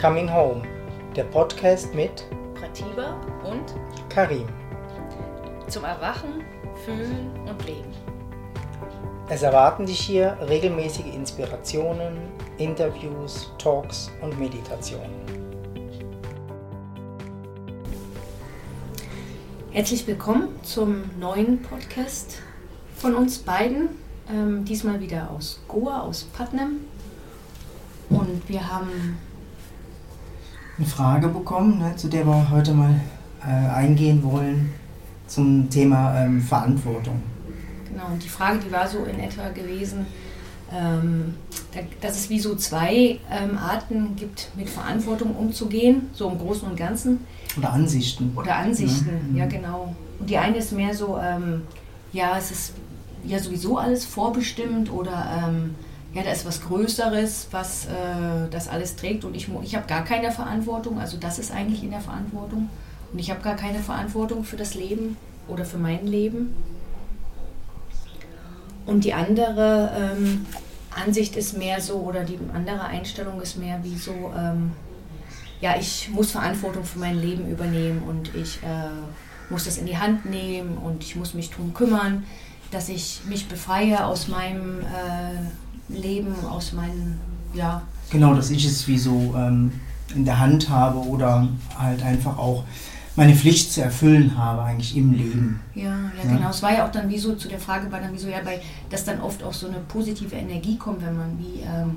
Coming Home, der Podcast mit Pratiba und Karim. zum Erwachen, Fühlen und Leben. Es erwarten dich hier regelmäßige Inspirationen, Interviews, Talks und Meditationen. Herzlich willkommen zum neuen Podcast von uns beiden. Ähm, diesmal wieder aus Goa, aus Putnam. Und wir haben Eine Frage bekommen, ne, zu der wir heute mal äh, eingehen wollen, zum Thema ähm, Verantwortung. Genau, und die Frage, die war so in etwa gewesen, ähm, da, dass es wie so zwei ähm, Arten gibt, mit Verantwortung umzugehen, so im Großen und Ganzen, Oder Ansichten. oder Ansichten, Mhm. ja genau. Und die eine ist mehr so, ähm, ja, es ist ja sowieso alles vorbestimmt oder ähm, ja, da ist was Größeres, was äh, das alles trägt und ich, ich habe gar keine Verantwortung, also das ist eigentlich in der Verantwortung und ich habe gar keine Verantwortung für das Leben oder für mein Leben. Und die andere ähm, Ansicht ist mehr so, oder die andere Einstellung ist mehr wie so, ähm, ja, ich muss Verantwortung für mein Leben übernehmen und ich äh, muss das in die Hand nehmen und ich muss mich drum kümmern, dass ich mich befreie aus meinem äh, Leben, aus meinen, ja, Genau, dass ich es wie so ähm, in der Hand habe oder halt einfach auch meine Pflicht zu erfüllen habe, eigentlich im Leben. Ja, ja, Ja. genau. Es war ja auch dann wie so, zu der Frage war dann wie so, ja, bei, dass dann oft auch so eine positive Energie kommt, wenn man wie, ähm,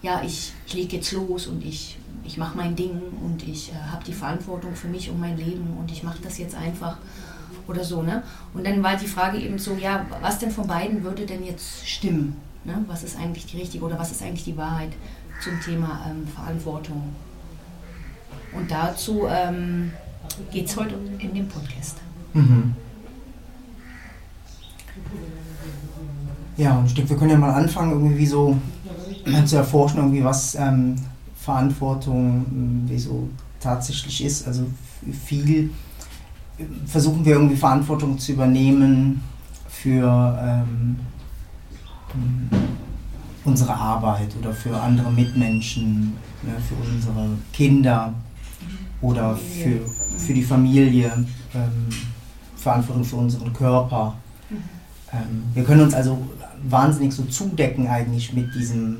ja, ich, ich lege jetzt los und ich, ich mache mein Ding und ich äh, habe die Verantwortung für mich und mein Leben und ich mache das jetzt einfach oder so, ne? Und dann war die Frage eben so, ja, was denn von beiden würde denn jetzt stimmen? Ne? Was ist eigentlich die richtige oder was ist eigentlich die Wahrheit zum Thema ähm, Verantwortung? Und dazu ähm, geht es heute in dem Podcast. Mhm. Ja, und ich denke, wir können ja mal anfangen, irgendwie so zu erforschen, irgendwie was ähm, Verantwortung ähm, wie so tatsächlich ist. Also viel versuchen wir irgendwie Verantwortung zu übernehmen für ähm, unsere Arbeit oder für andere Mitmenschen, ne, für unsere Kinder oder für, für die Familie, ähm, Verantwortung für unseren Körper. Ähm, wir können uns also wahnsinnig so zudecken eigentlich mit diesem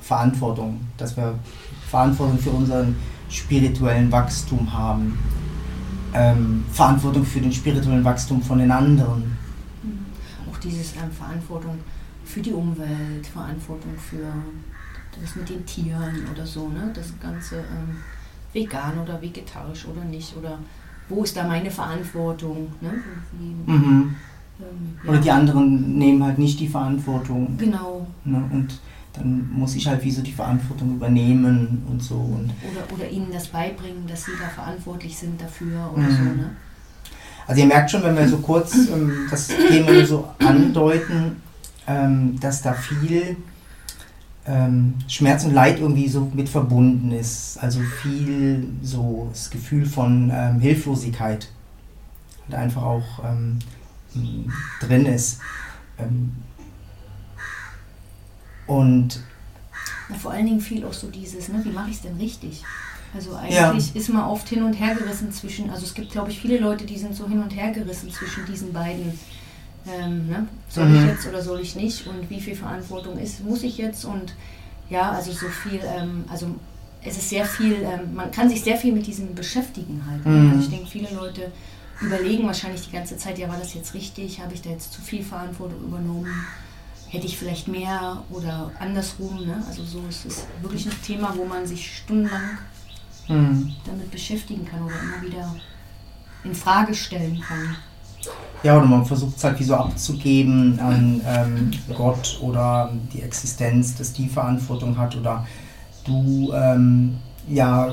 Verantwortung, dass wir Verantwortung für unseren spirituellen Wachstum haben, ähm, Verantwortung für den spirituellen Wachstum von den anderen. Auch dieses ähm, Verantwortung für die Umwelt, Verantwortung für das mit den Tieren oder so, ne? Das Ganze ähm, vegan oder vegetarisch oder nicht. Oder wo ist da meine Verantwortung? Ne? Wie, Mhm. ähm, Oder ja. die anderen nehmen halt nicht die Verantwortung. Genau. Ne? Und dann muss ich halt wie so die Verantwortung übernehmen und so. Und Oder, oder ihnen das beibringen, dass sie da verantwortlich sind dafür oder Mhm. so, ne? Also ihr merkt schon, wenn wir so kurz ähm, das Thema so andeuten, ähm, dass da viel ähm, Schmerz und Leid irgendwie so mit verbunden ist. Also viel so das Gefühl von ähm, Hilflosigkeit halt einfach auch ähm, drin ist. Ähm, und vor allen Dingen viel auch so dieses, ne? Wie mache ich es denn richtig? Also Ja. eigentlich ist man oft hin und her gerissen zwischen, also es gibt glaube ich viele Leute, die sind so hin und her gerissen zwischen diesen beiden. Ähm, ne? Soll ich Mhm. jetzt oder soll ich nicht? Und wie viel Verantwortung ist, muss ich jetzt? Und ja, also so viel, ähm, also es ist sehr viel, ähm, man kann sich sehr viel mit diesem beschäftigen halt. ne? Mhm. Also ich denke, viele Leute überlegen wahrscheinlich die ganze Zeit, ja, war das jetzt richtig? Habe ich da jetzt zu viel Verantwortung übernommen? Hätte ich vielleicht mehr oder andersrum? Ne? Also so, es ist wirklich ein Thema, wo man sich stundenlang hm, damit beschäftigen kann oder immer wieder in Frage stellen kann. Ja, oder man versucht es halt wie so abzugeben an ähm, Gott oder die Existenz, dass die Verantwortung hat oder du ähm, ja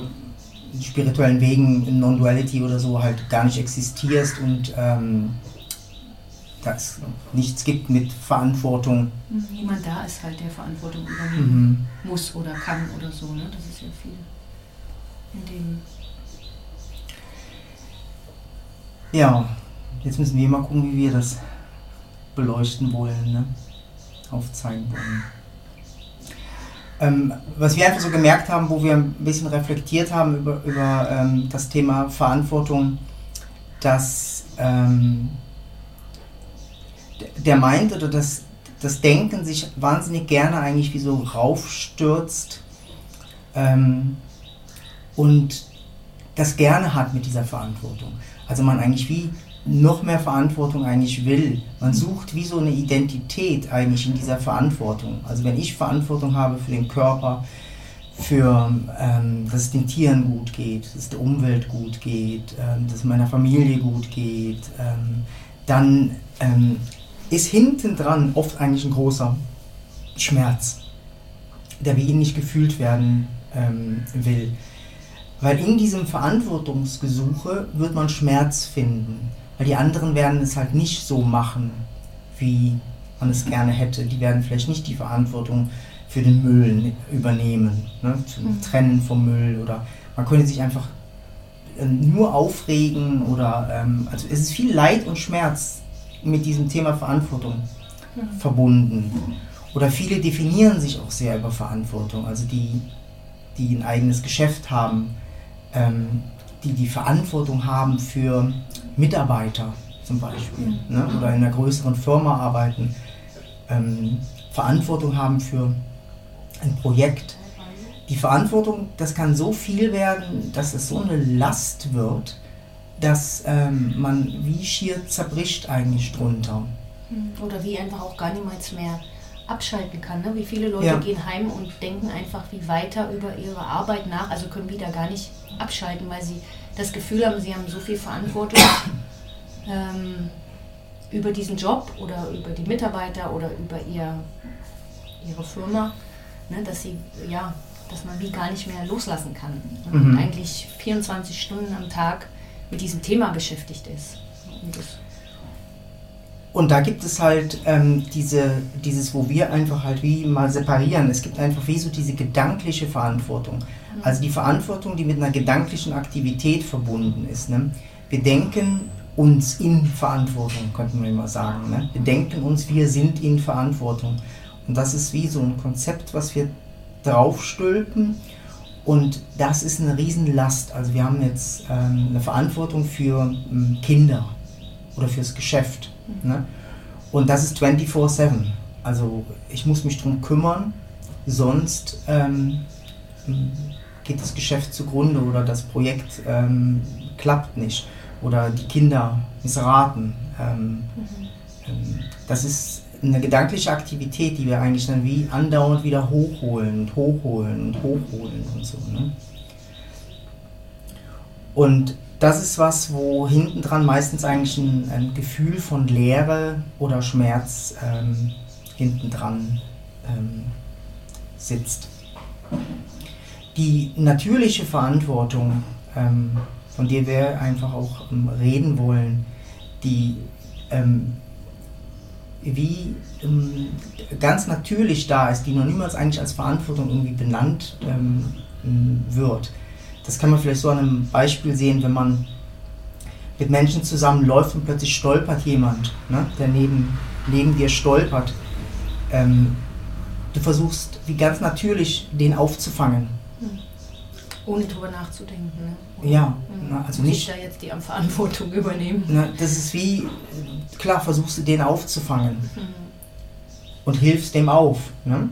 in spirituellen Wegen in Non-Duality oder so halt gar nicht existierst und ähm, da es nichts gibt mit Verantwortung. Niemand da ist halt, der Verantwortung übernehmen Mhm. muss oder kann oder so. Ne? Das ist ja viel in dem. Ja, jetzt müssen wir mal gucken, wie wir das beleuchten wollen, ne? aufzeigen wollen. ähm, was wir einfach so gemerkt haben, wo wir ein bisschen reflektiert haben über, über ähm, das Thema Verantwortung, dass ähm, der meint oder das, das Denken sich wahnsinnig gerne eigentlich wie so raufstürzt ähm, und das gerne hat mit dieser Verantwortung. Also man eigentlich wie noch mehr Verantwortung eigentlich will. Man sucht wie so eine Identität eigentlich in dieser Verantwortung. Also wenn ich Verantwortung habe für den Körper, für, ähm, dass es den Tieren gut geht, dass es der Umwelt gut geht, ähm, dass es meiner Familie gut geht, ähm, dann ähm, ist hinten dran oft eigentlich ein großer Schmerz, der wie ihn nicht gefühlt werden ähm, will. Weil in diesem Verantwortungsgesuche wird man Schmerz finden. Weil die anderen werden es halt nicht so machen, wie man es gerne hätte. Die werden vielleicht nicht die Verantwortung für den Müll übernehmen, ne? zum mhm. Trennen vom Müll oder man könnte sich einfach äh, nur aufregen oder ähm, also es ist viel Leid und Schmerz mit diesem Thema Verantwortung mhm. verbunden. Oder viele definieren sich auch sehr über Verantwortung, also die, die ein eigenes Geschäft haben, ähm, die die Verantwortung haben für Mitarbeiter zum Beispiel ne? oder in einer größeren Firma arbeiten, ähm, Verantwortung haben für ein Projekt. Die Verantwortung, das kann so viel werden, dass es so eine Last wird, dass ähm, man wie schier zerbricht eigentlich drunter. Hm, oder wie einfach auch gar niemals mehr abschalten kann. Ne? Wie viele Leute ja. gehen heim und denken einfach wie weiter über ihre Arbeit nach, also können wieder gar nicht abschalten, weil sie das Gefühl haben, sie haben so viel Verantwortung ähm, über diesen Job oder über die Mitarbeiter oder über ihr, ihre Firma, ne, dass sie ja, dass man wie gar nicht mehr loslassen kann. Ne? Mhm. Und eigentlich 24 Stunden am Tag mit diesem Thema beschäftigt ist. Und, und da gibt es halt ähm, diese, dieses, wo wir einfach halt wie mal separieren. Es gibt einfach wie so diese gedankliche Verantwortung. Also die Verantwortung, die mit einer gedanklichen Aktivität verbunden ist. Ne? Wir denken uns in Verantwortung, könnte man immer sagen. Ne? Wir denken uns, wir sind in Verantwortung. Und das ist wie so ein Konzept, was wir draufstülpen. Und das ist eine Riesenlast. Also wir haben jetzt ähm, eine Verantwortung für ähm, Kinder oder fürs Geschäft. Ne? Und das ist 24-7. Also ich muss mich darum kümmern, sonst ähm, geht das Geschäft zugrunde oder das Projekt ähm, klappt nicht oder die Kinder missraten. Ähm, mhm. ähm, das ist eine gedankliche Aktivität, die wir eigentlich dann wie andauernd wieder hochholen und hochholen und hochholen und so. Ne? Und das ist was, wo hinten dran meistens eigentlich ein, ein, Gefühl von Leere oder Schmerz ähm, hinten dran ähm, sitzt die natürliche Verantwortung, ähm, von der wir einfach auch ähm, reden wollen, die ähm, wie ähm, ganz natürlich da ist, die noch niemals eigentlich als Verantwortung irgendwie benannt wird. Das kann man vielleicht so an einem Beispiel sehen, wenn man mit Menschen zusammenläuft und plötzlich stolpert jemand, ne, der neben, neben dir stolpert. Ähm, du versuchst wie ganz natürlich den aufzufangen ohne drüber nachzudenken. Ne? Ja, mhm. also nicht. da jetzt die Verantwortung übernehmen. Na, das ist wie, klar, versuchst du den aufzufangen mhm. und hilfst dem auf. Ne?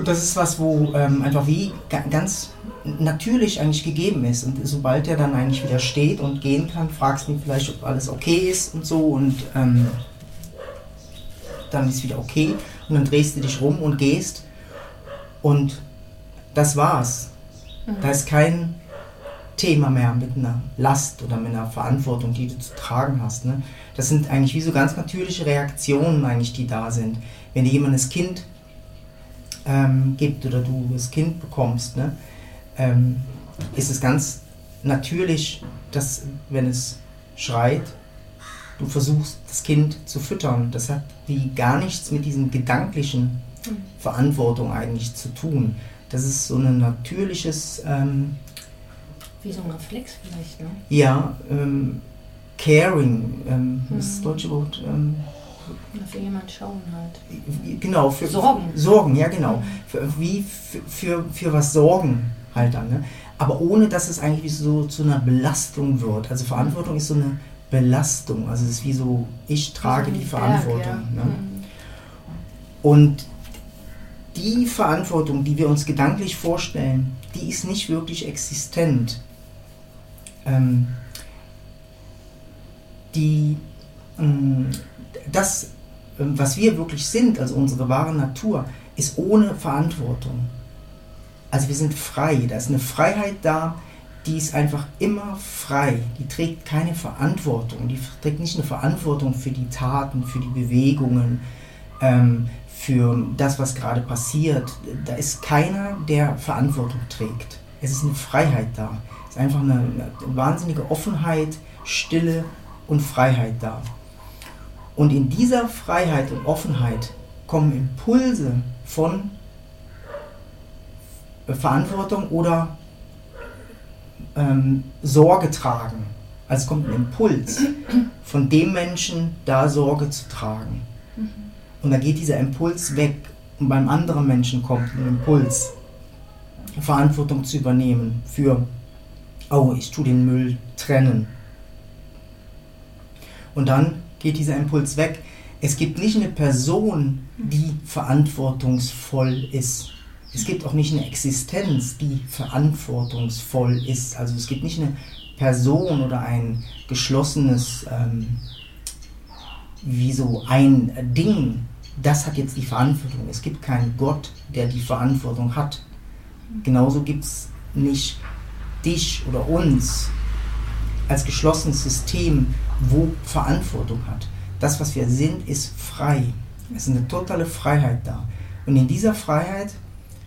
Und das ist was, wo ähm, einfach wie ganz natürlich eigentlich gegeben ist. Und sobald er dann eigentlich wieder steht und gehen kann, fragst du ihn vielleicht, ob alles okay ist und so. Und ähm, dann ist wieder okay. Und dann drehst du dich rum und gehst. Und das war's. Mhm. Da ist kein Thema mehr mit einer Last oder mit einer Verantwortung, die du zu tragen hast. Ne? Das sind eigentlich wie so ganz natürliche Reaktionen eigentlich, die da sind. Wenn dir jemand das Kind ähm, gibt oder du das Kind bekommst, ne, ähm, ist es ganz natürlich, dass wenn es schreit, du versuchst das Kind zu füttern. Das hat wie gar nichts mit diesem gedanklichen. Verantwortung eigentlich zu tun. Das ist so ein natürliches. Ähm, Wie so ein Reflex vielleicht, ne? Ja, ähm, Caring, ähm, mhm. das deutsche Wort, ähm, für jemanden schauen halt. Genau, für Sorgen. Sorgen, ja genau. Für, wie für, für, für was sorgen halt dann. Ne? Aber ohne dass es eigentlich so zu einer Belastung wird. Also Verantwortung ist so eine Belastung. Also es ist wie so, ich trage die Verantwortung. Ja. Ne? Mhm. Und die Verantwortung, die wir uns gedanklich vorstellen, die ist nicht wirklich existent. Ähm, die, ähm, das, ähm, was wir wirklich sind, also unsere wahre Natur, ist ohne Verantwortung. Also wir sind frei, da ist eine Freiheit da, die ist einfach immer frei. Die trägt keine Verantwortung. Die trägt nicht eine Verantwortung für die Taten, für die Bewegungen, ähm, für das, was gerade passiert. Da ist keiner, der Verantwortung trägt. Es ist eine Freiheit da. Es ist einfach eine, eine wahnsinnige Offenheit, Stille und Freiheit da. Und in dieser Freiheit und Offenheit kommen Impulse von Verantwortung oder ähm, Sorge tragen. Also es kommt ein Impuls von dem Menschen, da Sorge zu tragen. Mhm. Und da geht dieser Impuls weg und beim anderen Menschen kommt ein Impuls, Verantwortung zu übernehmen für, oh, ich tue den Müll trennen. Und dann geht dieser Impuls weg. Es gibt nicht eine Person, die verantwortungsvoll ist. Es gibt auch nicht eine Existenz, die verantwortungsvoll ist. Also es gibt nicht eine Person oder ein geschlossenes, ähm, wie so ein Ding, das hat jetzt die Verantwortung. Es gibt keinen Gott, der die Verantwortung hat. Genauso gibt es nicht dich oder uns als geschlossenes System, wo Verantwortung hat. Das, was wir sind, ist frei. Es ist eine totale Freiheit da. Und in dieser Freiheit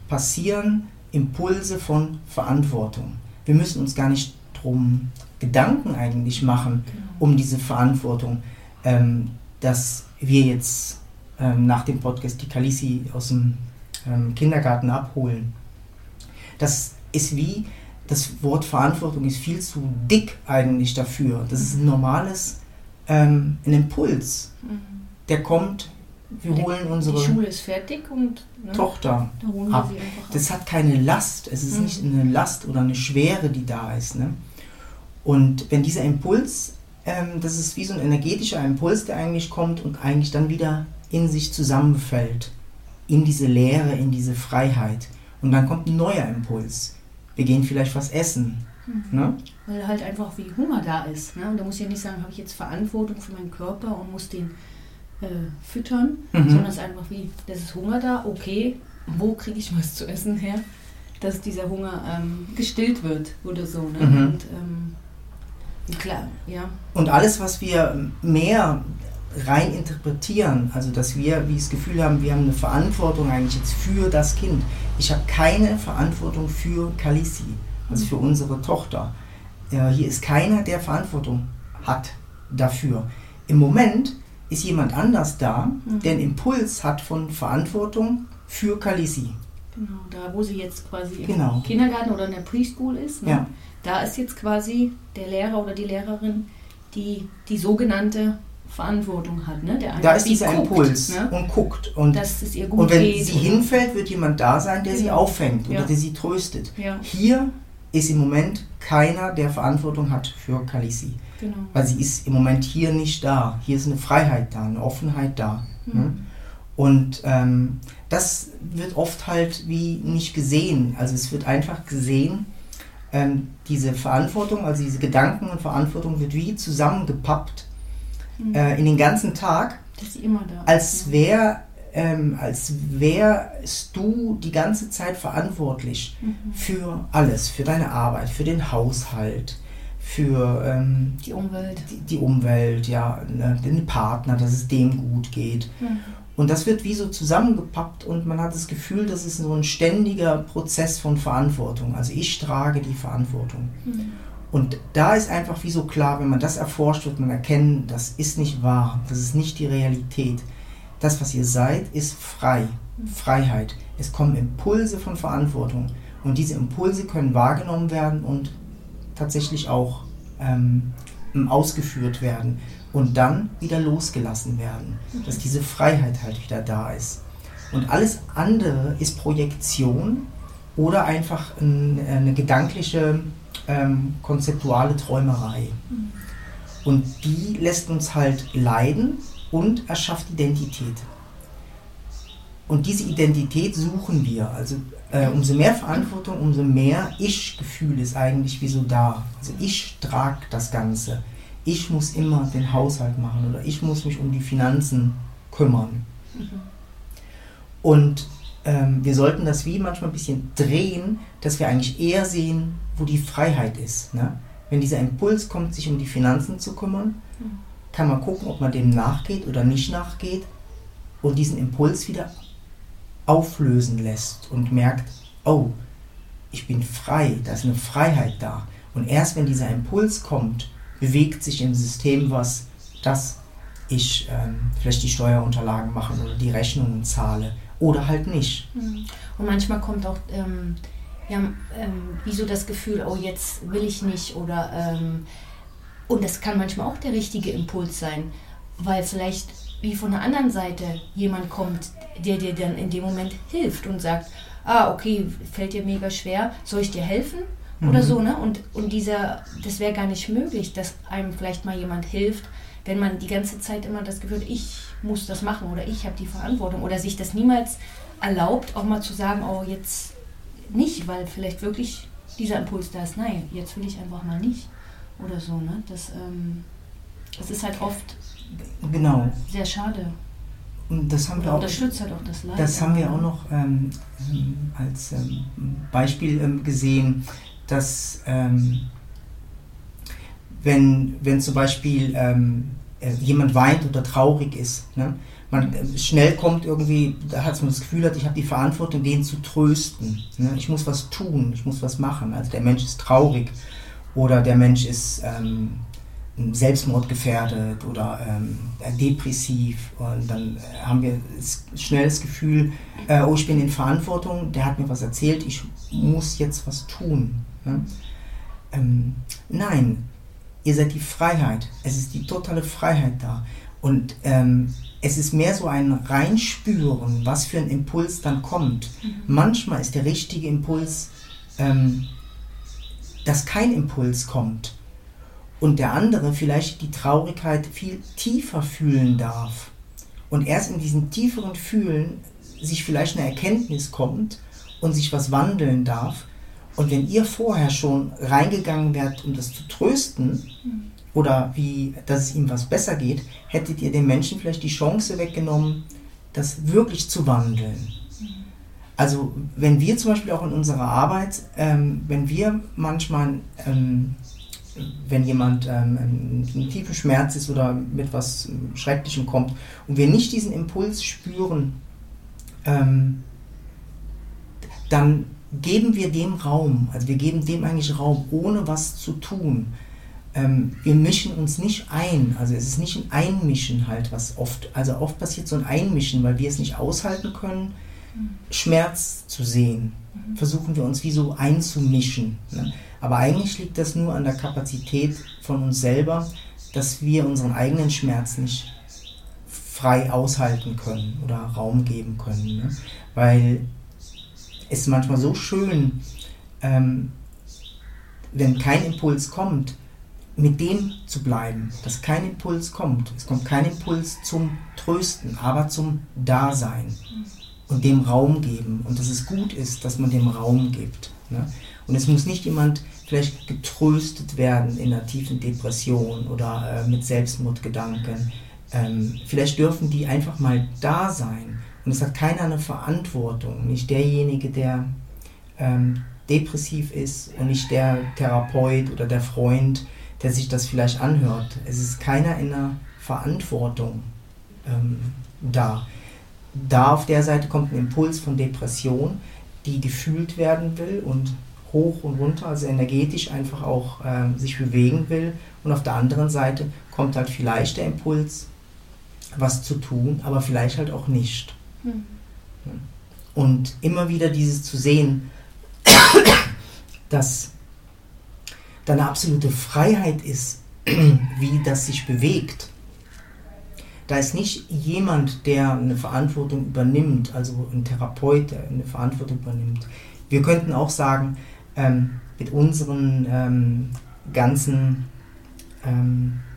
passieren Impulse von Verantwortung. Wir müssen uns gar nicht drum Gedanken eigentlich machen genau. um diese Verantwortung, ähm, dass wir jetzt ähm, nach dem Podcast die Kalisi aus dem ähm, Kindergarten abholen. Das ist wie, das Wort Verantwortung ist viel zu dick eigentlich dafür. Das ist ein normales, ähm, ein Impuls. Mhm. Der kommt wir holen unsere die Schule ist fertig und ne, Tochter ab. Das hat keine Last. Es ist mhm. nicht eine Last oder eine Schwere, die da ist. Ne? Und wenn dieser Impuls, ähm, das ist wie so ein energetischer Impuls, der eigentlich kommt und eigentlich dann wieder in sich zusammenfällt, in diese Leere, in diese Freiheit. Und dann kommt ein neuer Impuls. Wir gehen vielleicht was essen. Mhm. Ne? Weil halt einfach wie Hunger da ist. Ne? Und da muss ich ja nicht sagen, habe ich jetzt Verantwortung für meinen Körper und muss den äh, füttern, mhm. sondern es ist einfach wie, das ist Hunger da, okay, wo kriege ich was zu essen her, dass dieser Hunger ähm, gestillt wird oder so. Ne? Mhm. Und, ähm, klar, ja. Und alles, was wir mehr rein interpretieren, also dass wir wie das Gefühl haben, wir haben eine Verantwortung eigentlich jetzt für das Kind. Ich habe keine Verantwortung für Kalisi, also für unsere Tochter. Äh, hier ist keiner, der Verantwortung hat dafür. Im Moment ist jemand anders da, mhm. der einen Impuls hat von Verantwortung für Kalisi. Genau, da wo sie jetzt quasi genau. im Kindergarten oder in der Preschool ist, ne? ja. da ist jetzt quasi der Lehrer oder die Lehrerin, die die sogenannte Verantwortung hat. Ne? Der da ist dieser guckt, Impuls ne? und guckt. Und, und wenn geht, sie hinfällt, wird jemand da sein, der genau. sie auffängt ja. oder der sie tröstet. Ja. Hier ist im Moment keiner, der Verantwortung hat für Kalisi. Genau. Weil sie ist im Moment hier nicht da. Hier ist eine Freiheit da, eine Offenheit da. Mhm. Ne? Und ähm, das wird oft halt wie nicht gesehen. Also es wird einfach gesehen, ähm, diese Verantwortung, also diese Gedanken und Verantwortung wird wie zusammengepappt mhm. äh, in den ganzen Tag. Als wäre ähm, als wärst du die ganze Zeit verantwortlich mhm. für alles, für deine Arbeit, für den Haushalt, für ähm, die Umwelt. Die, die Umwelt, ja, ne, den Partner, dass es dem gut geht. Mhm. Und das wird wie so zusammengepappt und man hat das Gefühl, das ist so ein ständiger Prozess von Verantwortung. Also ich trage die Verantwortung. Mhm. Und da ist einfach wie so klar, wenn man das erforscht, wird man erkennen, das ist nicht wahr, das ist nicht die Realität das, was ihr seid, ist frei. Freiheit. Es kommen Impulse von Verantwortung. Und diese Impulse können wahrgenommen werden und tatsächlich auch ähm, ausgeführt werden. und dann wieder losgelassen werden, dass diese Freiheit halt wieder da ist. Und alles andere ist Projektion oder einfach eine gedankliche, ähm, konzeptuale Träumerei. Und die lässt uns halt leiden und erschafft Identität. Und diese Identität suchen wir. Also äh, umso mehr Verantwortung, umso mehr Ich-Gefühl ist eigentlich wie so da. Also ich trage das Ganze. Ich muss immer den Haushalt machen oder ich muss mich um die Finanzen kümmern. Mhm. Und ähm, wir sollten das wie manchmal ein bisschen drehen, dass wir eigentlich eher sehen, wo die Freiheit ist. Ne? Wenn dieser Impuls kommt, sich um die Finanzen zu kümmern, mhm. kann man gucken, ob man dem nachgeht oder nicht nachgeht und diesen Impuls wieder auflösen lässt und merkt, oh, ich bin frei, da ist eine Freiheit da. Und erst wenn dieser Impuls kommt, bewegt sich im System was, dass ich ähm, vielleicht die Steuerunterlagen mache oder die Rechnungen zahle oder halt nicht. Hm. Und manchmal kommt auch ähm, ja, ähm, wie so das Gefühl, oh jetzt will ich nicht oder ähm, und das kann manchmal auch der richtige Impuls sein, weil vielleicht wie von der anderen Seite jemand kommt, der dir dann in dem Moment hilft und sagt, ah, okay, fällt dir mega schwer, soll ich dir helfen? Oder mhm. so, ne? Und, und dieser, das wäre gar nicht möglich, dass einem vielleicht mal jemand hilft, wenn man die ganze Zeit immer das Gefühl hat, ich muss das machen oder ich habe die Verantwortung oder sich das niemals erlaubt, auch mal zu sagen, oh, jetzt nicht, weil vielleicht wirklich dieser Impuls da ist, nein, jetzt will ich einfach mal nicht oder so, ne? Das, ähm, das ist halt oft genau. sehr schade. Und das haben wir auch, unterstützt halt auch das Leid. Das haben wir auch noch ähm, als ähm, Beispiel ähm, gesehen, dass ähm, wenn, wenn zum Beispiel ähm, äh, jemand weint oder traurig ist, ne, man äh, schnell kommt irgendwie, da hat man das Gefühl ich habe die Verantwortung, den zu trösten. Ne? Ich muss was tun, ich muss was machen. Also der Mensch ist traurig oder der Mensch ist ähm, selbstmordgefährdet oder ähm, depressiv und dann äh, haben wir schnell das Gefühl, äh, oh, ich bin in Verantwortung, der hat mir was erzählt, ich muss jetzt was tun. Ne? Ähm, nein, ihr seid die Freiheit, es ist die totale Freiheit da und ähm, es ist mehr so ein Reinspüren, was für ein Impuls dann kommt. Mhm. Manchmal ist der richtige Impuls, ähm, dass kein Impuls kommt und der andere vielleicht die Traurigkeit viel tiefer fühlen darf. Und erst in diesem tieferen Fühlen sich vielleicht eine Erkenntnis kommt und sich was wandeln darf. Und wenn ihr vorher schon reingegangen wärt, um das zu trösten, oder wie, dass es ihm was besser geht, hättet ihr dem Menschen vielleicht die Chance weggenommen, das wirklich zu wandeln. Also wenn wir zum Beispiel auch in unserer Arbeit, ähm, wenn wir manchmal ähm, wenn jemand ähm, in tiefem Schmerz ist oder mit was Schrecklichem kommt und wir nicht diesen Impuls spüren, ähm, dann geben wir dem Raum, also wir geben dem eigentlich Raum, ohne was zu tun. Ähm, wir mischen uns nicht ein, also es ist nicht ein Einmischen halt, was oft, also oft passiert so ein Einmischen, weil wir es nicht aushalten können. Schmerz zu sehen. Mhm. Versuchen wir uns wie so einzumischen. Ne? Aber eigentlich liegt das nur an der Kapazität von uns selber, dass wir unseren eigenen Schmerz nicht frei aushalten können oder Raum geben können. Ne? Weil es ist manchmal so schön, ähm, wenn kein Impuls kommt, mit dem zu bleiben, dass kein Impuls kommt. Es kommt kein Impuls zum Trösten, aber zum Dasein und dem Raum geben. Und dass es gut ist, dass man dem Raum gibt. Ne? Und es muss nicht jemand vielleicht getröstet werden in einer tiefen Depression oder äh, mit Selbstmordgedanken. Ähm, vielleicht dürfen die einfach mal da sein. Und es hat keiner eine Verantwortung. Nicht derjenige, der ähm, depressiv ist und nicht der Therapeut oder der Freund, der sich das vielleicht anhört. Es ist keiner in einer Verantwortung ähm, da. Da auf der Seite kommt ein Impuls von Depression, die gefühlt werden will und hoch und runter, also energetisch einfach auch ähm, sich bewegen will. Und auf der anderen Seite kommt halt vielleicht der Impuls, was zu tun, aber vielleicht halt auch nicht. Mhm. Und immer wieder dieses zu sehen, dass da eine absolute Freiheit ist, wie das sich bewegt. da ist nicht jemand, der eine Verantwortung übernimmt, also ein Therapeut, der eine Verantwortung übernimmt. Wir könnten auch sagen, ähm, mit unseren ähm, ganzen ähm, äh,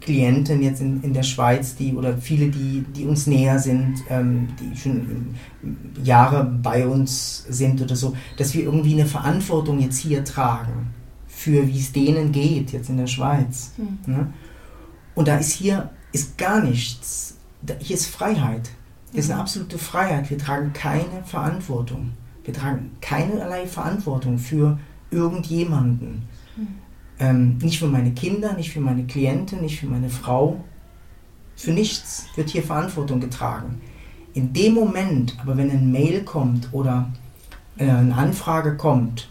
Klienten jetzt in, in der Schweiz, die oder viele, die, die uns näher sind, ähm, die schon Jahre bei uns sind oder so, dass wir irgendwie eine Verantwortung jetzt hier tragen für wie es denen geht jetzt in der Schweiz. Mhm. Ne? Und da ist hier ist gar nichts. Da, hier ist Freiheit. Das ist eine mhm. absolute Freiheit. Wir tragen keine Verantwortung. Wir tragen keinerlei Verantwortung für irgendjemanden. Mhm. Ähm, nicht für meine Kinder, nicht für meine Klienten, nicht für meine Frau. Für nichts wird hier Verantwortung getragen. In dem Moment, aber wenn ein Mail kommt oder äh, eine Anfrage kommt,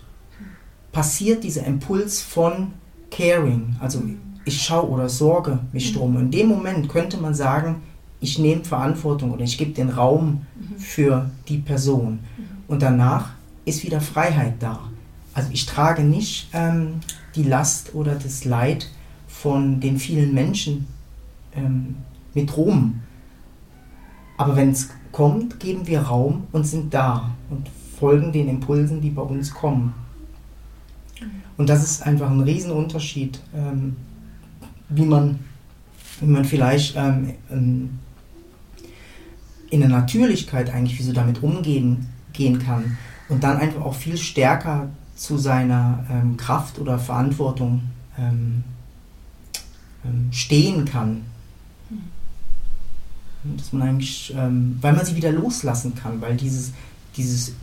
passiert dieser Impuls von Caring, also ich schaue oder sorge mich drum. In dem Moment könnte man sagen, ich nehme Verantwortung oder ich gebe den Raum für die Person. Und danach ist wieder Freiheit da. Also ich trage nicht ähm, die Last oder das Leid von den vielen Menschen ähm, mit rum. Aber wenn es kommt, geben wir Raum und sind da und folgen den Impulsen, die bei uns kommen. Und das ist einfach ein Riesenunterschied, ähm, wie, man, wie man vielleicht ähm, ähm, in der Natürlichkeit eigentlich, wie so damit umgehen gehen kann und dann einfach auch viel stärker zu seiner ähm, Kraft oder Verantwortung ähm, ähm, stehen kann. Dass man eigentlich, ähm, weil man sie wieder loslassen kann, weil dieses, dieses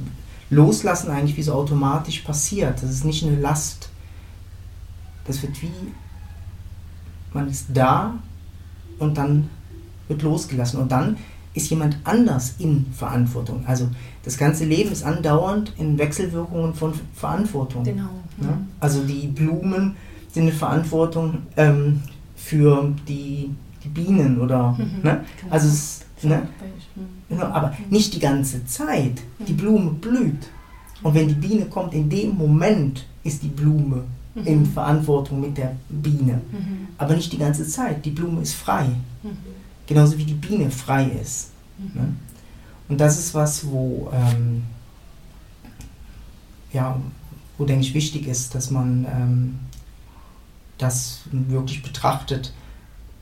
Loslassen eigentlich wie so automatisch passiert. Das ist nicht eine Last. Das wird wie, man ist da und dann wird losgelassen. Und dann ist jemand anders in Verantwortung. Also das ganze Leben ist andauernd in Wechselwirkungen von Verantwortung. Genau. Ne? Also die Blumen sind eine Verantwortung ähm, für die, die Bienen oder mhm. ne? Genau. also es, ne? Genau, aber nicht die ganze Zeit. Die Blume blüht. Und wenn die Biene kommt, in dem Moment ist die Blume mhm. in Verantwortung mit der Biene. Mhm. Aber nicht die ganze Zeit. Die Blume ist frei. Mhm. Genauso wie die Biene frei ist. Mhm. Ne? Und das ist was, wo, ähm, ja, wo denke ich wichtig ist, dass man ähm, das wirklich betrachtet,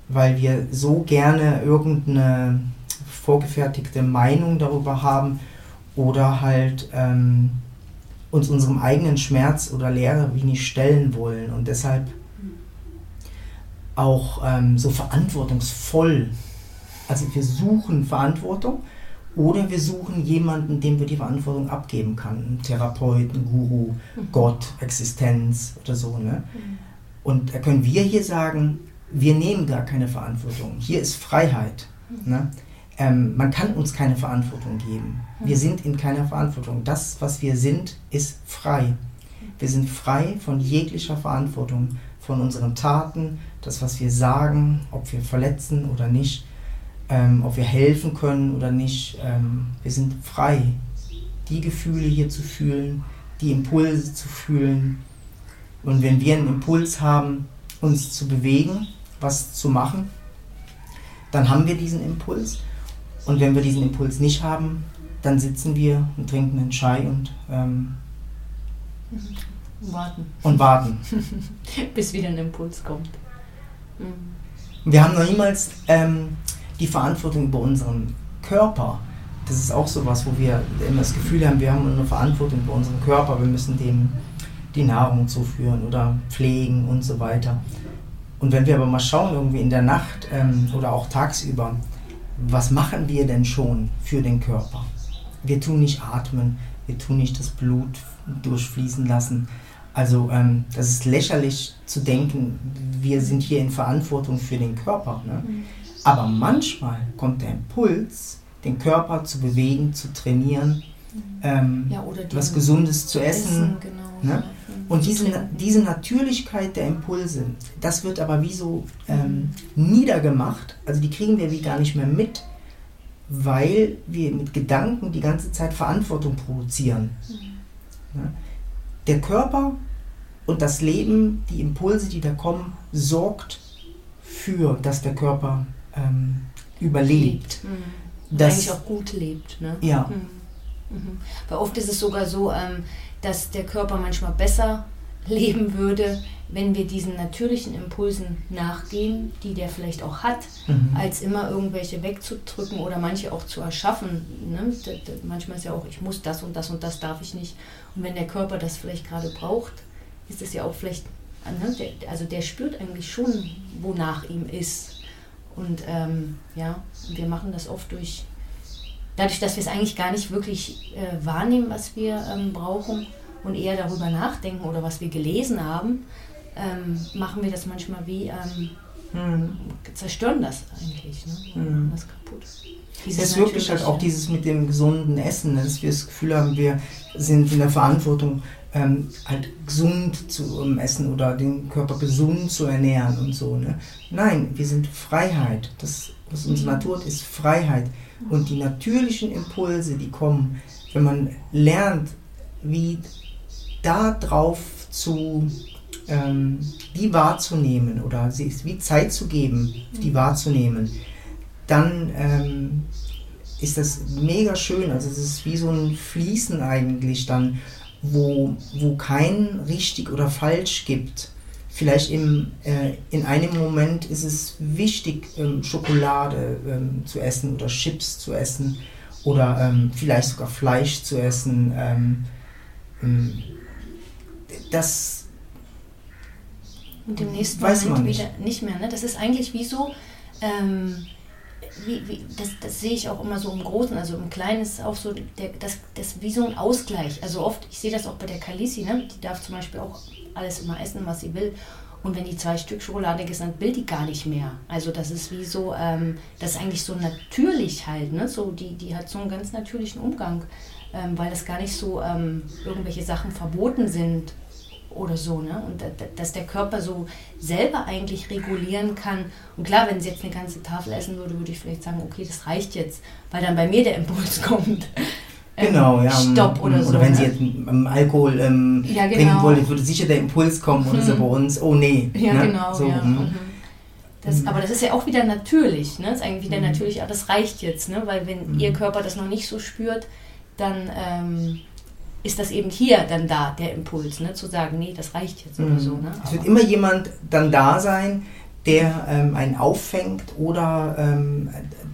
weil wir so gerne irgendeine vorgefertigte Meinung darüber haben oder halt ähm, uns unserem eigenen Schmerz oder Leere wenig stellen wollen und deshalb auch ähm, so verantwortungsvoll. Also wir suchen Verantwortung oder wir suchen jemanden, dem wir die Verantwortung abgeben können. Therapeut, ein Guru, mhm. Gott, Existenz oder so. Ne? Mhm. Und da können wir hier sagen, wir nehmen gar keine Verantwortung. Hier ist Freiheit. Mhm. Ne? ähm, man kann uns keine Verantwortung geben. Wir sind in keiner Verantwortung. Das, was wir sind, ist frei. Wir sind frei von jeglicher Verantwortung, von unseren Taten, das, was wir sagen, ob wir verletzen oder nicht, ähm, ob wir helfen können oder nicht. Ähm, wir sind frei, die Gefühle hier zu fühlen, die Impulse zu fühlen. Und wenn wir einen Impuls haben, uns zu bewegen, was zu machen, dann haben wir diesen Impuls und wenn wir diesen Impuls nicht haben, dann sitzen wir und trinken einen Chai und ähm, warten. Und warten. Bis wieder ein Impuls kommt. Mhm. Wir haben noch niemals ähm, die Verantwortung über unseren Körper. Das ist auch so was, wo wir immer das Gefühl haben, wir haben eine Verantwortung über unseren Körper, wir müssen dem die Nahrung zuführen oder pflegen und so weiter. Und wenn wir aber mal schauen, irgendwie in der Nacht ähm, oder auch tagsüber, was machen wir denn schon für den Körper? Wir tun nicht atmen, wir tun nicht das Blut durchfließen lassen. Also ähm, das ist lächerlich zu denken, wir sind hier in Verantwortung für den Körper. Ne? Mhm. Aber manchmal kommt der Impuls, den Körper zu bewegen, zu trainieren, ähm, ja, was Gesundes zu essen. essen genau. ne? Und diese, diese Natürlichkeit der Impulse, das wird aber wie so ähm, niedergemacht, also die kriegen wir wie gar nicht mehr mit, weil wir mit Gedanken die ganze Zeit Verantwortung produzieren. Mhm. Ja? Der Körper und das Leben, die Impulse, die da kommen, sorgt für, dass der Körper ähm, überlebt. Mhm. Dass, eigentlich auch gut lebt. Ne? Ja. Mhm. Mhm. Weil oft ist es sogar so, ähm, dass der Körper manchmal besser leben würde, wenn wir diesen natürlichen Impulsen nachgehen, die der vielleicht auch hat, mhm. als immer irgendwelche wegzudrücken oder manche auch zu erschaffen. Ne? Manchmal ist ja auch, ich muss das und das und das darf ich nicht. Und wenn der Körper das vielleicht gerade braucht, ist es ja auch vielleicht, ne? also der spürt eigentlich schon, wonach ihm ist. Und ähm, ja, wir machen das oft durch, dadurch, dass wir es eigentlich gar nicht wirklich äh, wahrnehmen, was wir ähm, brauchen und eher darüber nachdenken oder was wir gelesen haben, ähm, machen wir das manchmal wie, hm. zerstören das eigentlich, ne? Hm. das kaputt. Dieses es ist wirklich halt auch dieses mit dem gesunden Essen, dass wir das Gefühl haben, wir sind in der Verantwortung, ähm, halt gesund zu essen oder den Körper gesund zu ernähren und so. Ne? Nein, wir sind Freiheit. Das, was unsere mhm. Natur ist, Freiheit. Und die natürlichen Impulse, die kommen, wenn man lernt, wie darauf zu ähm, die wahrzunehmen oder sie ist wie Zeit zu geben, die mhm. wahrzunehmen, dann ähm, ist das mega schön. Also es ist wie so ein Fließen eigentlich dann, wo, wo kein richtig oder falsch gibt. Vielleicht im, äh, in einem Moment ist es wichtig, ähm, Schokolade ähm, zu essen oder Chips zu essen oder ähm, vielleicht sogar Fleisch zu essen. Ähm, ähm, das und im nächsten Weiß Moment nicht. wieder nicht mehr. Ne? Das ist eigentlich wie so, ähm, wie, wie, das, das sehe ich auch immer so im Großen, also im Kleinen ist auch so, der, das, das wie so ein Ausgleich. Also oft, ich sehe das auch bei der Kalisi, ne? die darf zum Beispiel auch alles immer essen, was sie will. Und wenn die zwei Stück Schokolade hat, will die gar nicht mehr. Also das ist wie so, ähm, das ist eigentlich so natürlich halt, ne? So, die, die hat so einen ganz natürlichen Umgang, ähm, weil das gar nicht so ähm, irgendwelche Sachen verboten sind oder so, ne? Und dass der Körper so selber eigentlich regulieren kann. Und klar, wenn sie jetzt eine ganze Tafel essen würde, würde ich vielleicht sagen, okay, das reicht jetzt, weil dann bei mir der Impuls kommt. Ähm, genau, ja. Stopp oder so. Oder wenn ne? sie jetzt ähm, Alkohol ähm, ja, genau. trinken wollte, würde sicher der Impuls kommen oder hm. so bei uns, oh nee. Ja, ne? genau. So, ja. Hm. Mhm. Das, aber das ist ja auch wieder natürlich, ne? Das ist eigentlich wieder mhm. natürlich, aber das reicht jetzt, ne? Weil wenn mhm. ihr Körper das noch nicht so spürt, dann ähm, ist das eben hier dann da, der Impuls, ne? zu sagen, nee, das reicht jetzt mhm. oder so. Ne? Es wird immer jemand dann da sein, der ähm, einen auffängt oder ähm,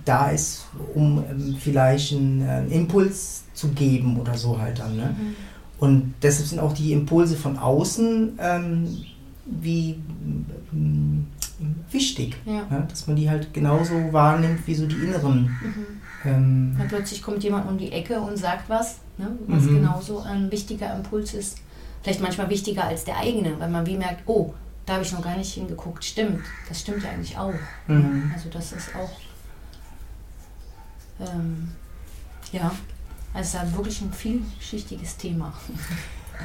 da ist, um ähm, vielleicht einen, einen, Impuls zu geben oder so halt dann. Ne? Mhm. Und deshalb sind auch die Impulse von außen ähm, wie ähm, wichtig, ja. ne? dass man die halt genauso wahrnimmt wie so die inneren. Mhm. Ähm, plötzlich kommt jemand um die Ecke und sagt was ne? was mhm. genauso ein wichtiger Impuls ist. Vielleicht manchmal wichtiger als der eigene, weil man wie merkt, oh, da habe ich noch gar nicht hingeguckt. Stimmt, das stimmt ja eigentlich auch. Mhm. Also das ist auch, ähm, ja, also wirklich ein vielschichtiges Thema.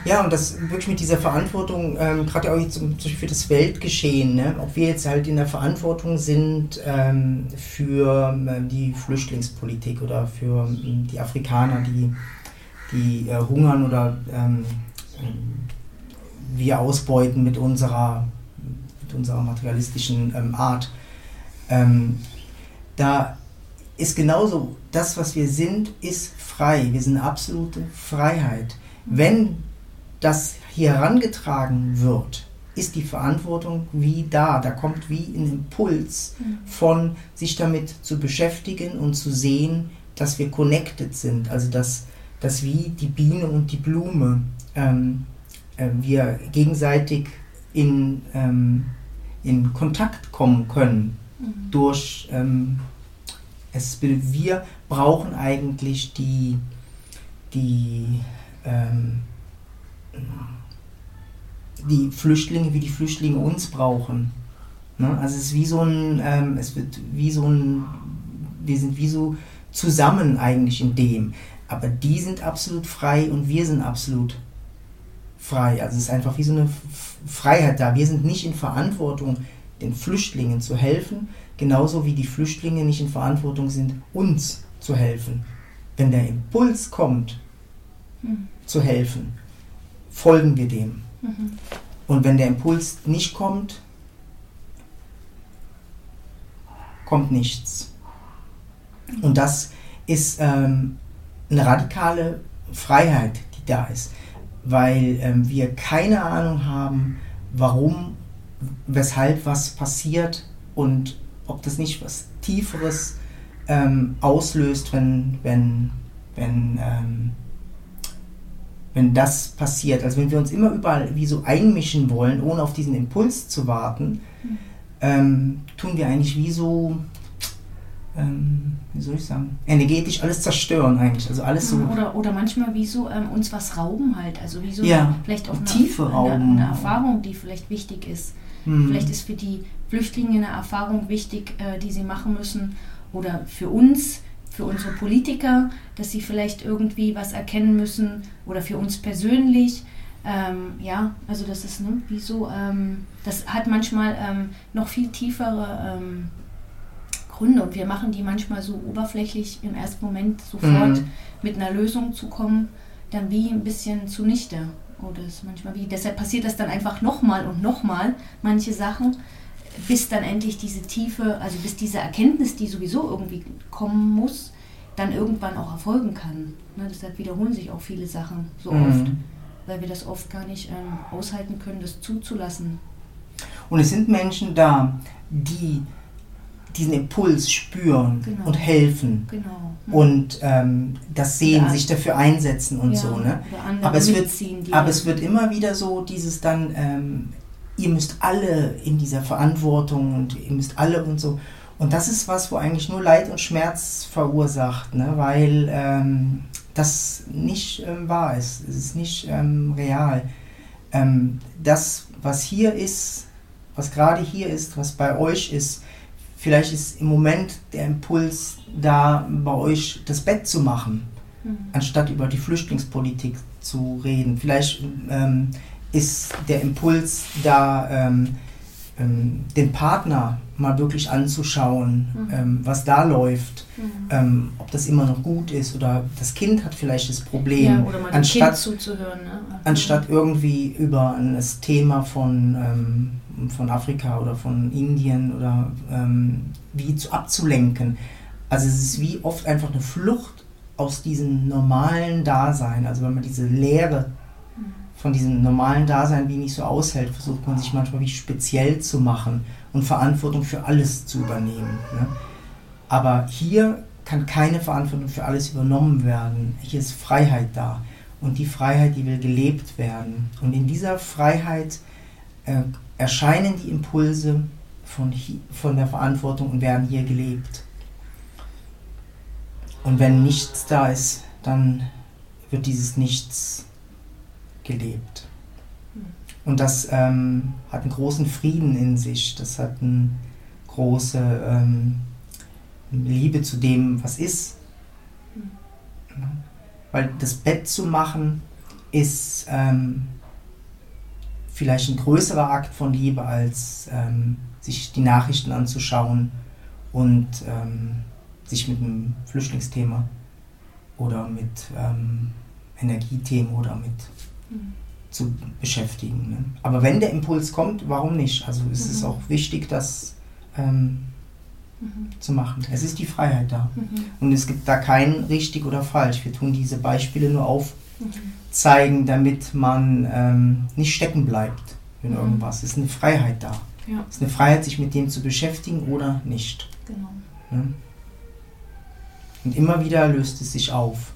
Ja, und das wirklich mit dieser Verantwortung, ähm, gerade auch jetzt zum Beispiel für das Weltgeschehen, ne? ob wir jetzt halt in der Verantwortung sind ähm, für ähm, die Flüchtlingspolitik oder für ähm, die Afrikaner, die die äh, hungern oder ähm, wir ausbeuten mit unserer, mit unserer materialistischen ähm, Art. Ähm, da ist genauso, das, was wir sind, ist frei. Wir sind absolute Freiheit. Wenn das hier herangetragen wird, ist die Verantwortung wie da. Da kommt wie ein Impuls mhm. von sich damit zu beschäftigen und zu sehen, dass wir connected sind. Also dass dass wie die Biene und die Blume ähm, äh, wir gegenseitig in, ähm, in Kontakt kommen können mhm. durch ähm, es, wir brauchen eigentlich die, die, ähm, die Flüchtlinge, wie die Flüchtlinge uns brauchen. Ne? Also es ist wie so ein, ähm, es wird wie so ein, wir sind wie so zusammen eigentlich in dem. Aber die sind absolut frei und wir sind absolut frei. Also es ist einfach wie so eine Freiheit da. Wir sind nicht in Verantwortung, den Flüchtlingen zu helfen, genauso wie die Flüchtlinge nicht in Verantwortung sind, uns zu helfen. Wenn der Impuls kommt, mhm. zu helfen, folgen wir dem. Mhm. Und wenn der Impuls nicht kommt, kommt nichts. Und das ist ähm, eine radikale Freiheit, die da ist, weil ähm, wir keine Ahnung haben, warum, weshalb was passiert und ob das nicht was Tieferes ähm, auslöst, wenn, wenn, wenn, ähm, wenn das passiert. Also wenn wir uns immer überall wie so einmischen wollen, ohne auf diesen Impuls zu warten, mhm. tun wir eigentlich wie so ähm, wie soll ich sagen, energetisch alles zerstören eigentlich. Also alles so. Oder, oder manchmal wie so ähm, uns was rauben halt. Also wie so ja, vielleicht auch eine, Tiefe rauben. Eine, eine, Erfahrung, die vielleicht wichtig ist. Hm. Vielleicht ist für die Flüchtlinge eine Erfahrung wichtig, äh, die sie machen müssen. Oder für uns, für unsere Politiker, dass sie vielleicht irgendwie was erkennen müssen. Oder für uns persönlich. Ähm, ja, also das ist ne, wie so, ähm, das hat manchmal ähm, noch viel tiefere ähm, Gründe und wir machen die manchmal so oberflächlich im ersten Moment sofort mhm. mit einer Lösung zu kommen, dann wie ein bisschen zunichte. Oder ist manchmal wie, deshalb passiert das dann einfach nochmal und nochmal, manche Sachen, bis dann endlich diese Tiefe, also bis diese Erkenntnis, die sowieso irgendwie kommen muss, dann irgendwann auch erfolgen kann. Ne, deshalb wiederholen sich auch viele Sachen so mhm. oft, weil wir das oft gar nicht ähm, aushalten können, das zuzulassen. Und es sind Menschen da, die diesen Impuls spüren genau. und helfen genau. mhm. und ähm, das sehen, ja. sich dafür einsetzen und ja. so. Ne? Aber, es wird, aber es wird immer wieder so dieses dann, ähm, ihr müsst alle in dieser Verantwortung und ihr müsst alle und so. Und das ist was, wo eigentlich nur Leid und Schmerz verursacht, ne? weil ähm, das nicht ähm, wahr ist. Es ist nicht ähm, real. Ähm, das, was hier ist, was gerade hier ist, was bei euch ist, Vielleicht ist im Moment der Impuls da, bei euch das Bett zu machen, mhm. anstatt über die Flüchtlingspolitik zu reden. Vielleicht ähm, ist der Impuls da, ähm, ähm, den Partner mal wirklich anzuschauen, mhm. ähm, was da läuft, mhm. ähm, ob das immer noch gut ist oder das Kind hat vielleicht das Problem. Ja, anstatt, zuzuhören. Ne? Anstatt irgendwie über das Thema von, ähm, von Afrika oder von Indien oder ähm, wie zu abzulenken. Also es ist wie oft einfach eine Flucht aus diesem normalen Dasein. Also wenn man diese Leere von diesem normalen Dasein wie nicht so aushält, versucht man sich manchmal wie speziell zu machen und Verantwortung für alles zu übernehmen. Ne? Aber hier kann keine Verantwortung für alles übernommen werden. Hier ist Freiheit da. Und die Freiheit, die will gelebt werden. Und in dieser Freiheit äh, erscheinen die Impulse von, von der Verantwortung und werden hier gelebt. Und wenn nichts da ist, dann wird dieses Nichts gelebt. Und das ähm, hat einen großen Frieden in sich, das hat eine große ähm, Liebe zu dem, was ist. Weil das Bett zu machen ist ähm, vielleicht ein größerer Akt von Liebe, als ähm, sich die Nachrichten anzuschauen und ähm, sich mit einem Flüchtlingsthema oder mit ähm, Energiethemen oder mit mhm. zu beschäftigen. Ne? Aber wenn der Impuls kommt, warum nicht? Also es mhm. ist auch wichtig, das ähm, mhm. zu machen. Es ist die Freiheit da. Mhm. Und es gibt da kein richtig oder falsch. Wir tun diese Beispiele nur aufzeigen, damit man ähm, nicht stecken bleibt in mhm. irgendwas. Es ist eine Freiheit da. Ja. Es ist eine Freiheit, sich mit dem zu beschäftigen oder nicht. Genau. Ne? Und immer wieder löst es sich auf.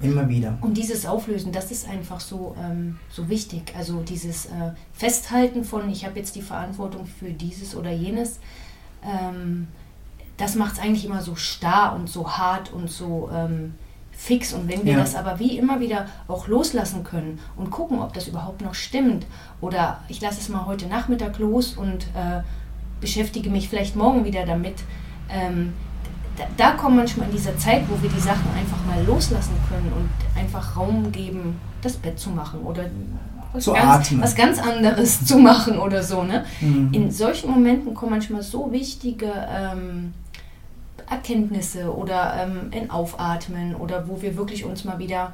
Immer wieder. Und dieses Auflösen, das ist einfach so, ähm, so wichtig. Also dieses äh, Festhalten von, ich habe jetzt die Verantwortung für dieses oder jenes, ähm, das macht es eigentlich immer so starr und so hart und so ähm, fix. Und wenn wir ja. das aber wie immer wieder auch loslassen können und gucken, ob das überhaupt noch stimmt, oder ich lasse es mal heute Nachmittag los und äh, beschäftige mich vielleicht morgen wieder damit, ähm, da, da kommen manchmal in dieser Zeit, wo wir die Sachen einfach mal loslassen können und einfach Raum geben, das Bett zu machen oder was, zu ganz, was ganz anderes zu machen oder so. Ne? Mhm. In solchen Momenten kommen manchmal so wichtige ähm, Erkenntnisse oder ähm, ein Aufatmen oder wo wir wirklich uns mal wieder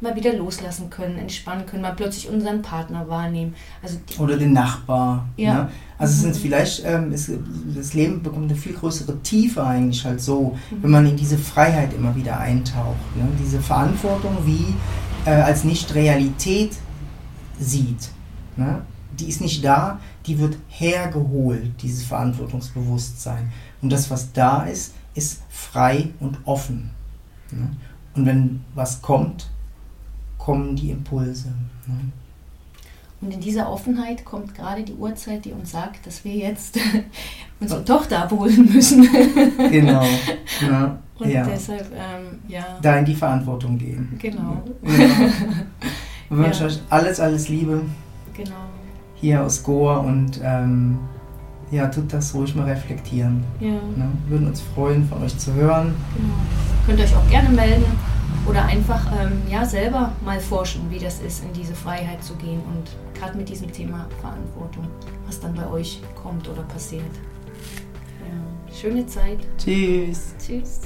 mal wieder loslassen können, entspannen können, mal plötzlich unseren Partner wahrnehmen. Also Oder den Nachbar. Ja. Ne? Also Mhm. sind vielleicht, ähm, es, das Leben bekommt eine viel größere Tiefe eigentlich halt so, Mhm. wenn man in diese Freiheit immer wieder eintaucht. Ne? Diese Verantwortung wie äh, als nicht Realität sieht. Ne? Die ist nicht da, die wird hergeholt, dieses Verantwortungsbewusstsein. Und das, was da ist, ist frei und offen. Ne? Und wenn was kommt, kommen die Impulse. Ne? Und in dieser Offenheit kommt gerade die Uhrzeit, die uns sagt, dass wir jetzt unsere Tochter abholen müssen. Genau. Ne? Und ja. deshalb, ähm, ja, Da in die Verantwortung gehen. genau, Ja. Wir wünschen Ja. euch alles, alles Liebe genau. hier aus Goa und ähm, ja, tut das ruhig mal reflektieren. Ja, Ne? Wir würden uns freuen, von euch zu hören. genau. Könnt ihr euch auch gerne melden oder einfach ähm, ja, selber mal forschen, wie das ist, in diese Freiheit zu gehen und gerade mit diesem Thema Verantwortung, was dann bei euch kommt oder passiert. Ja. Schöne Zeit. Tschüss. Tschüss.